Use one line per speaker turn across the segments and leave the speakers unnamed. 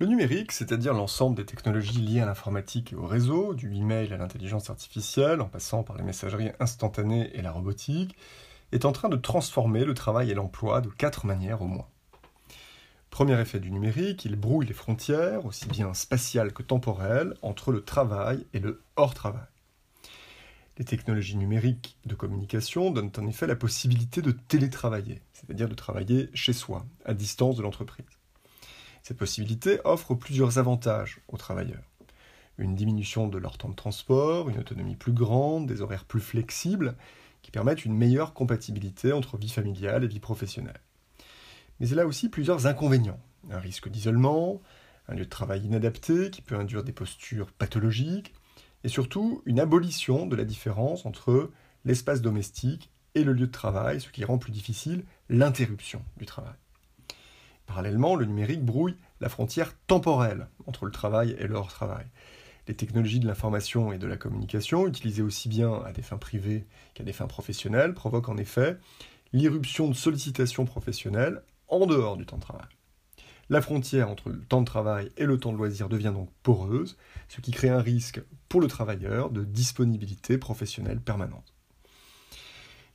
Le numérique, c'est-à-dire l'ensemble des technologies liées à l'informatique et au réseau, du email à l'intelligence artificielle, en passant par les messageries instantanées et la robotique, est en train de transformer le travail et l'emploi de quatre manières au moins. Premier effet du numérique, il brouille les frontières, aussi bien spatiales que temporelles, entre le travail et le hors-travail. Les technologies numériques de communication donnent en effet la possibilité de télétravailler, c'est-à-dire de travailler chez soi, à distance de l'entreprise. Cette possibilité offre plusieurs avantages aux travailleurs. Une diminution de leur temps de transport, une autonomie plus grande, des horaires plus flexibles, qui permettent une meilleure compatibilité entre vie familiale et vie professionnelle. Mais elle a aussi plusieurs inconvénients. Un risque d'isolement, un lieu de travail inadapté qui peut induire des postures pathologiques, et surtout une abolition de la différence entre l'espace domestique et le lieu de travail, ce qui rend plus difficile l'interruption du travail. Parallèlement, le numérique brouille la frontière temporelle entre le travail et le hors-travail. Les technologies de l'information et de la communication, utilisées aussi bien à des fins privées qu'à des fins professionnelles, provoquent en effet l'irruption de sollicitations professionnelles en dehors du temps de travail. La frontière entre le temps de travail et le temps de loisir devient donc poreuse, ce qui crée un risque pour le travailleur de disponibilité professionnelle permanente.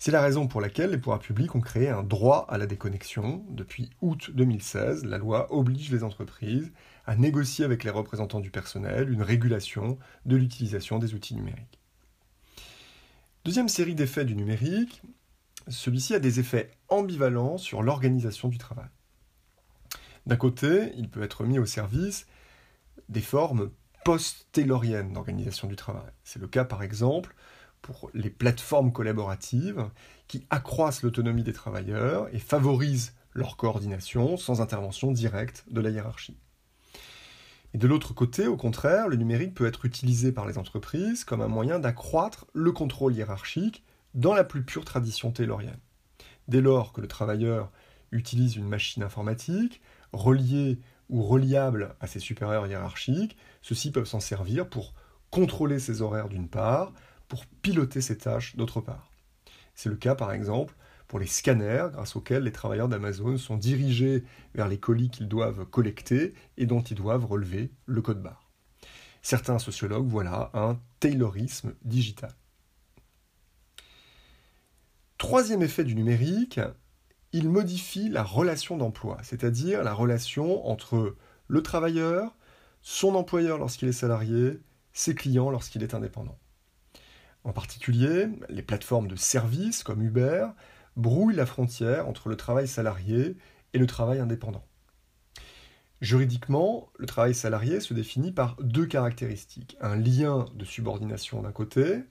C'est la raison pour laquelle les pouvoirs publics ont créé un droit à la déconnexion. Depuis août 2016, la loi oblige les entreprises à négocier avec les représentants du personnel une régulation de l'utilisation des outils numériques. Deuxième série d'effets du numérique, celui-ci a des effets ambivalents sur l'organisation du travail. D'un côté, il peut être mis au service des formes post-tayloriennes d'organisation du travail. C'est le cas par exemple pour les plateformes collaboratives qui accroissent l'autonomie des travailleurs et favorisent leur coordination sans intervention directe de la hiérarchie. Et de l'autre côté, au contraire, le numérique peut être utilisé par les entreprises comme un moyen d'accroître le contrôle hiérarchique dans la plus pure tradition taylorienne. Dès lors que le travailleur utilise une machine informatique, reliée ou reliable à ses supérieurs hiérarchiques, ceux-ci peuvent s'en servir pour contrôler ses horaires d'une part, pour piloter ses tâches d'autre part. C'est le cas par exemple pour les scanners grâce auxquels les travailleurs d'Amazon sont dirigés vers les colis qu'ils doivent collecter et dont ils doivent relever le code barre. Certains sociologues voient là un taylorisme digital. Troisième effet du numérique, il modifie la relation d'emploi, c'est-à-dire la relation entre le travailleur, son employeur lorsqu'il est salarié, ses clients lorsqu'il est indépendant. En particulier, les plateformes de services comme Uber brouille la frontière entre le travail salarié et le travail indépendant. Juridiquement, le travail salarié se définit par deux caractéristiques. Un lien de subordination d'un côté,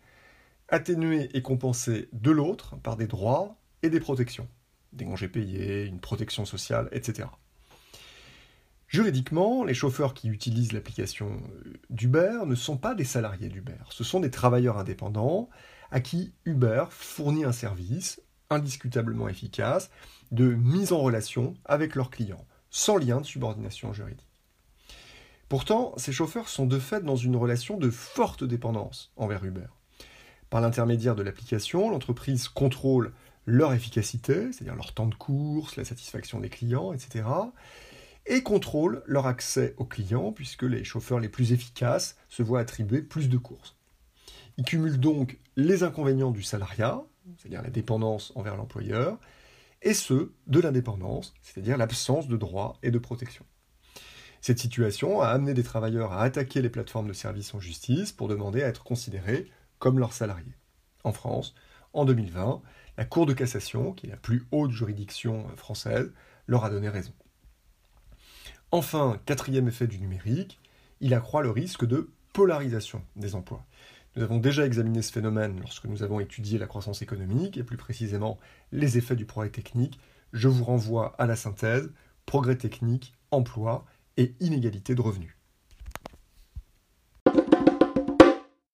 atténué et compensé de l'autre par des droits et des protections. Des congés payés, une protection sociale, etc. Juridiquement, les chauffeurs qui utilisent l'application d'Uber ne sont pas des salariés d'Uber, ce sont des travailleurs indépendants à qui Uber fournit un service indiscutablement efficace de mise en relation avec leurs clients, sans lien de subordination juridique. Pourtant, ces chauffeurs sont de fait dans une relation de forte dépendance envers Uber. Par l'intermédiaire de l'application, l'entreprise contrôle leur efficacité, c'est-à-dire leur temps de course, la satisfaction des clients, etc., et contrôle leur accès aux clients, puisque les chauffeurs les plus efficaces se voient attribuer plus de courses. Ils cumulent donc les inconvénients du salariat, c'est-à-dire la dépendance envers l'employeur, et ceux de l'indépendance, c'est-à-dire l'absence de droits et de protection. Cette situation a amené des travailleurs à attaquer les plateformes de services en justice pour demander à être considérés comme leurs salariés. En France, en 2020, la Cour de cassation, qui est la plus haute juridiction française, leur a donné raison. Enfin, quatrième effet du numérique, il accroît le risque de polarisation des emplois. Nous avons déjà examiné ce phénomène lorsque nous avons étudié la croissance économique et plus précisément les effets du progrès technique. Je vous renvoie à la synthèse, progrès technique, emploi et inégalité de revenus.